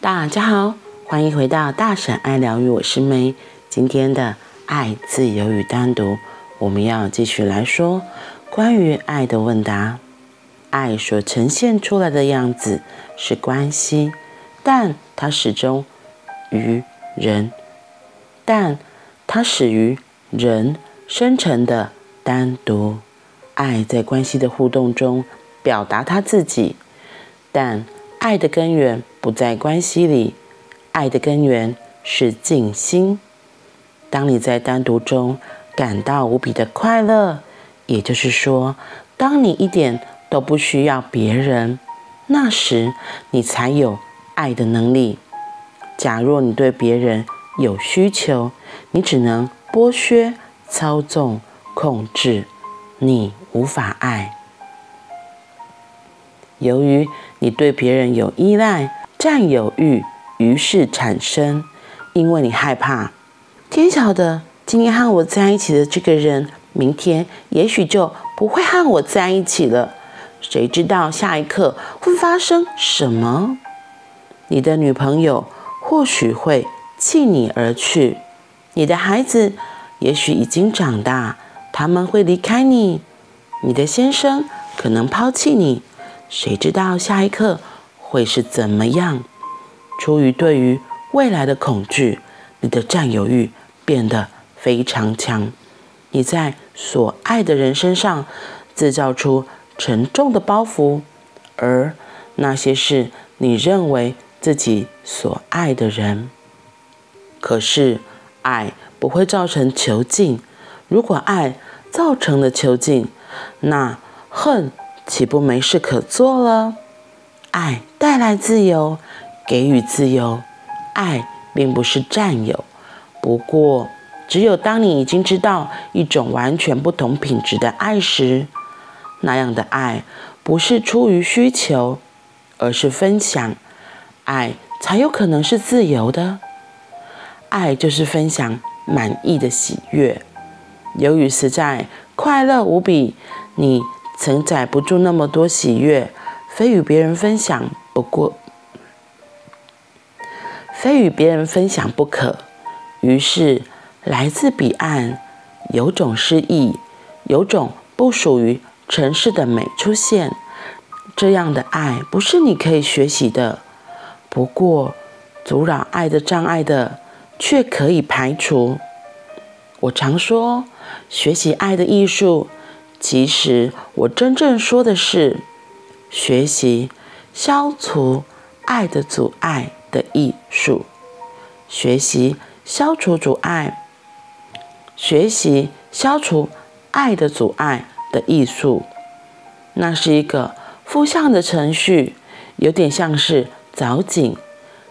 大家好，欢迎回到大婶爱疗愈，我是梅。今天的爱、自由与单独，我们要继续来说关于爱的问答。爱所呈现出来的样子是关系，但它始终于人，但它始于人生成的单独。爱在关系的互动中表达他自己，但爱的根源不在关系里，爱的根源是静心。当你在单独中感到无比的快乐，也就是说，当你一点都不需要别人，那时你才有爱的能力。假若你对别人有需求，你只能剥削、操纵、控制。你无法爱，由于你对别人有依赖、占有欲，于是产生。因为你害怕，天晓得今天和我在一起的这个人，明天也许就不会和我在一起了。谁知道下一刻会发生什么？你的女朋友或许会弃你而去，你的孩子也许已经长大。他们会离开你，你的先生可能抛弃你，谁知道下一刻会是怎么样？出于对于未来的恐惧，你的占有欲变得非常强，你在所爱的人身上制造出沉重的包袱，而那些是你认为自己所爱的人。可是爱不会造成囚禁，如果爱造成了囚禁，那恨岂不没事可做了？爱带来自由，给予自由。爱并不是占有，不过只有当你已经知道一种完全不同品质的爱时，那样的爱不是出于需求，而是分享，爱才有可能是自由的。爱就是分享满意的喜悦。由于实在快乐无比，你承载不住那么多喜悦，非与别人分享不过，非与别人分享不可。于是，来自彼岸，有种诗意，有种不属于尘世的美出现。这样的爱不是你可以学习的。不过，阻扰爱的障碍的，却可以排除。我常说，学习爱的艺术，其实我真正说的是学习消除爱的阻碍的艺术，学习消除阻碍，学习消除爱的阻碍的艺术。那是一个负向的程序，有点像是凿井，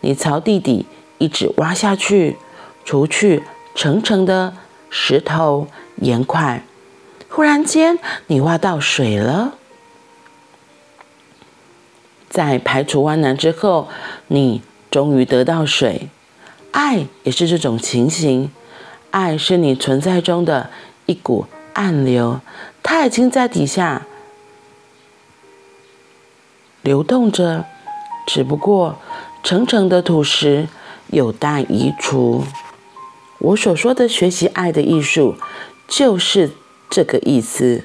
你朝地底一直挖下去，除去层层的。石头、岩块，忽然间你挖到水了。在排除万难之后，你终于得到水。爱也是这种情形，爱是你存在中的一股暗流，它已经在底下流动着，只不过层层的土石有待移除。我所说的学习爱的艺术，就是这个意思，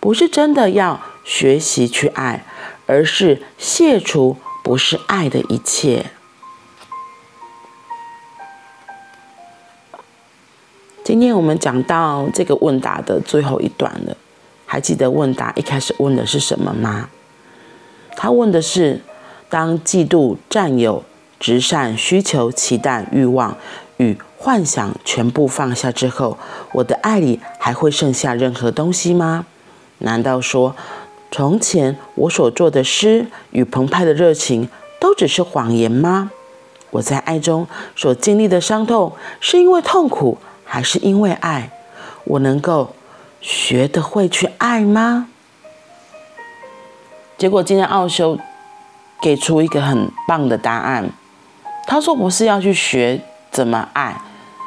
不是真的要学习去爱，而是卸除不是爱的一切。今天我们讲到这个问答的最后一段了，还记得问答一开始问的是什么吗？他问的是：当嫉妒、占有、执善、需求、期待、欲望与幻想全部放下之后，我的爱里还会剩下任何东西吗？难道说，从前我所做的诗与澎湃的热情都只是谎言吗？我在爱中所经历的伤痛，是因为痛苦，还是因为爱？我能够学得会去爱吗？结果今天奥修给出一个很棒的答案，他说不是要去学怎么爱。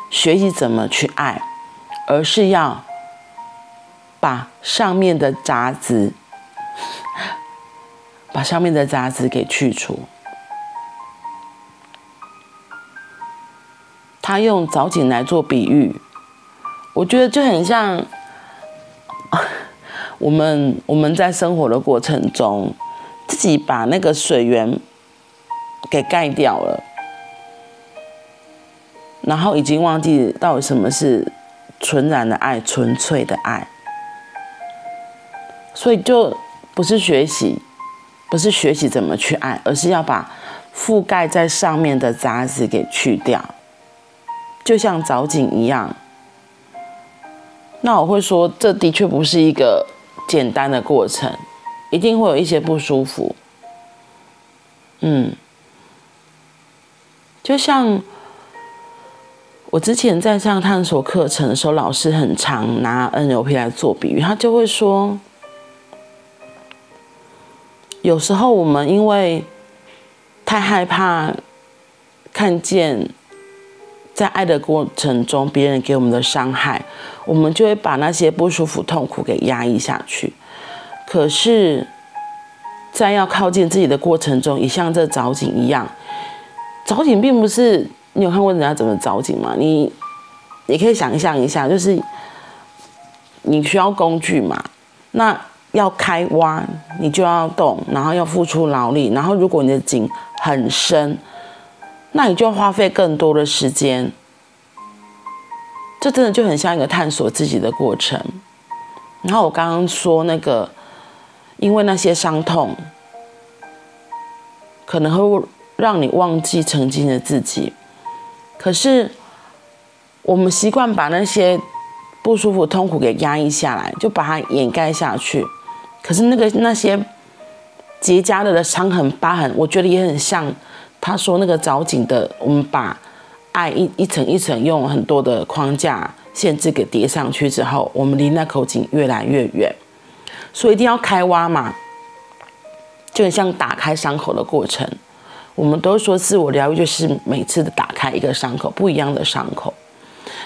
学习怎么去爱，而是要把上面的杂质，把上面的杂质给去除。他用藻井来做比喻，我觉得就很像 我们我们在生活的过程中，自己把那个水源给盖掉了，然后已经忘记到底什么是纯然的爱、纯粹的爱，所以就不是学习，不是学习怎么去爱，而是要把覆盖在上面的杂质给去掉。就像藻井一样，那我会说，这的确不是一个简单的过程，一定会有一些不舒服。嗯，就像我之前在上探索课程的时候，老师很常拿 NLP 来做比喻，他就会说，有时候我们因为太害怕看见。在爱的过程中，别人给我们的伤害，我们就会把那些不舒服、痛苦给压抑下去。可是，在要靠近自己的过程中，也像这藻井一样，藻井并不是你有看过人家怎么藻井吗？你，你可以想象一下，就是你需要工具嘛，那要开挖，你就要动，然后要付出劳力，然后如果你的井很深。那你就要花费更多的时间，这真的就很像一个探索自己的过程。然后我刚刚说那个，因为那些伤痛，可能会让你忘记曾经的自己。可是我们习惯把那些不舒服、痛苦给压抑下来，就把它掩盖下去。可是那个那些结痂了的伤痕、疤痕，我觉得也很像。他说：“那个藻井的，我们把爱一一层一层用很多的框架限制给叠上去之后，我们离那口井越来越远。所以一定要开挖嘛，就很像打开伤口的过程。我们都说自我疗愈就是每次的打开一个伤口，不一样的伤口。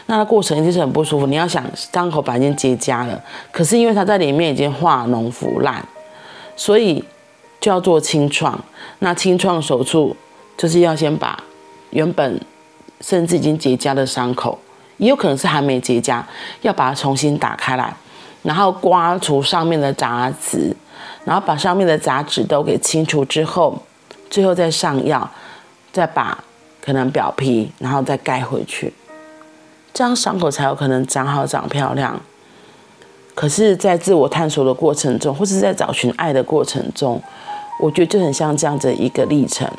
那个过程一定是很不舒服。你要想，伤口本来已经结痂了，可是因为它在里面已经化脓腐烂，所以就要做清创。那清创手术。”就是要先把原本甚至已经结痂的伤口，也有可能是还没结痂，要把它重新打开来，然后刮除上面的杂质，然后把上面的杂质都给清除之后，最后再上药，再把可能表皮，然后再盖回去，这样伤口才有可能长好长漂亮。可是，在自我探索的过程中，或是在找寻爱的过程中，我觉得就很像这样子一个历程。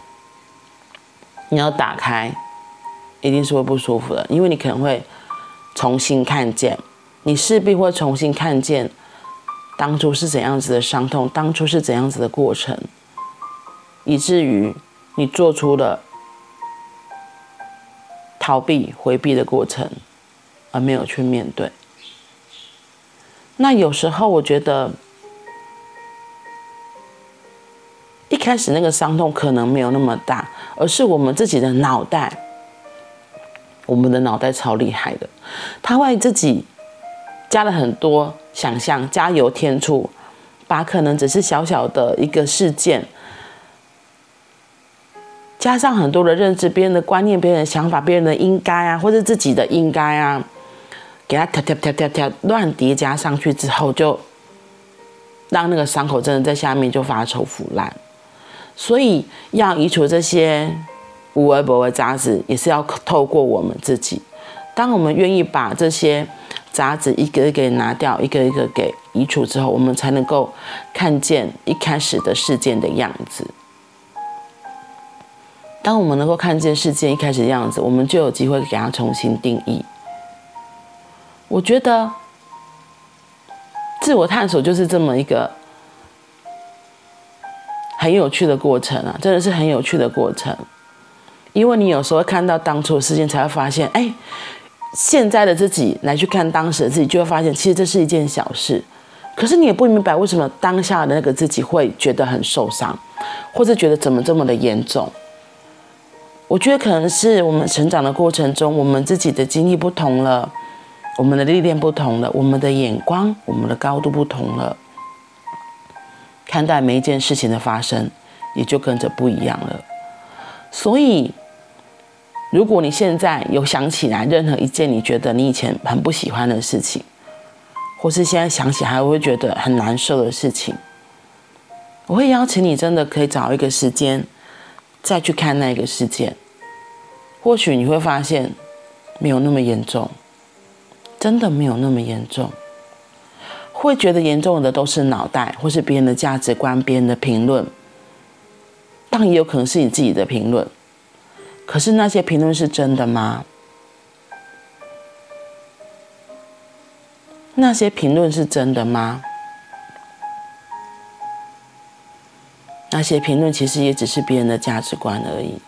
你要打开，一定是会不舒服的，因为你可能会重新看见，你势必会重新看见当初是怎样子的伤痛，当初是怎样子的过程，以至于你做出了逃避、回避的过程，而没有去面对。那有时候我觉得。一开始那个伤痛可能没有那么大，而是我们自己的脑袋，我们的脑袋超厉害的，他为自己加了很多想象，加油添醋，把可能只是小小的一个事件，加上很多的认知、别人的观念、别人的想法、别人的应该啊，或者自己的应该啊，给他跳跳跳跳跳乱叠加上去之后，就让那个伤口真的在下面就发臭腐烂。所以要移除这些无微不微杂质，也是要透过我们自己。当我们愿意把这些杂质一个一个拿掉，一个一个给移除之后，我们才能够看见一开始的事件的样子。当我们能够看见事件一开始的样子，我们就有机会给它重新定义。我觉得自我探索就是这么一个。很有趣的过程啊，真的是很有趣的过程，因为你有时候看到当初的事件，才会发现，哎，现在的自己来去看当时的自己，就会发现，其实这是一件小事。可是你也不明白为什么当下的那个自己会觉得很受伤，或者觉得怎么这么的严重。我觉得可能是我们成长的过程中，我们自己的经历不同了，我们的历练不同了，我们的眼光、我们的高度不同了。看待每一件事情的发生，也就跟着不一样了。所以，如果你现在有想起来任何一件你觉得你以前很不喜欢的事情，或是现在想起还会觉得很难受的事情，我会邀请你真的可以找一个时间再去看那个事件，或许你会发现没有那么严重，真的没有那么严重。会觉得严重的都是脑袋，或是别人的价值观、别人的评论，当然也有可能是你自己的评论。可是那些评论是真的吗？那些评论是真的吗？那些评论其实也只是别人的价值观而已。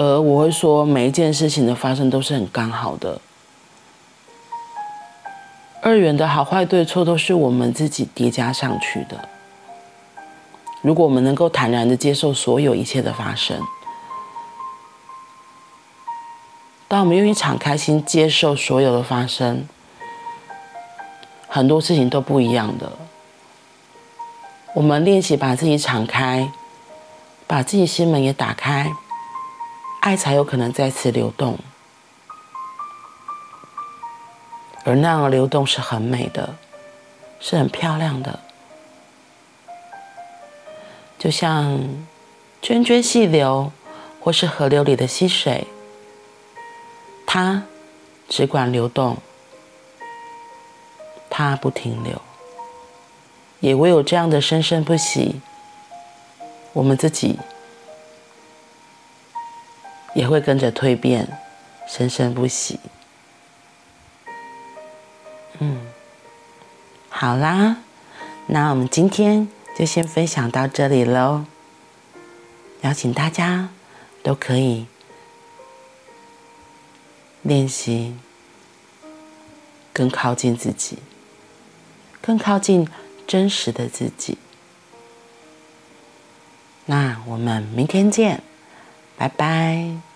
而我会说，每一件事情的发生都是很刚好的。二元的好坏对错都是我们自己叠加上去的。如果我们能够坦然的接受所有一切的发生，当我们愿意敞开心接受所有的发生，很多事情都不一样的。我们练习把自己敞开，把自己心门也打开，爱才有可能再次流动，而那样的流动是很美的，是很漂亮的。就像涓涓细流，或是河流里的溪水，它只管流动，它不停留。也唯有这样的生生不息，我们自己也会跟着蜕变，生生不息。嗯，好啦，那我们今天。就先分享到这里喽。邀请大家都可以练习更靠近自己，更靠近真实的自己。那我们明天见，拜拜。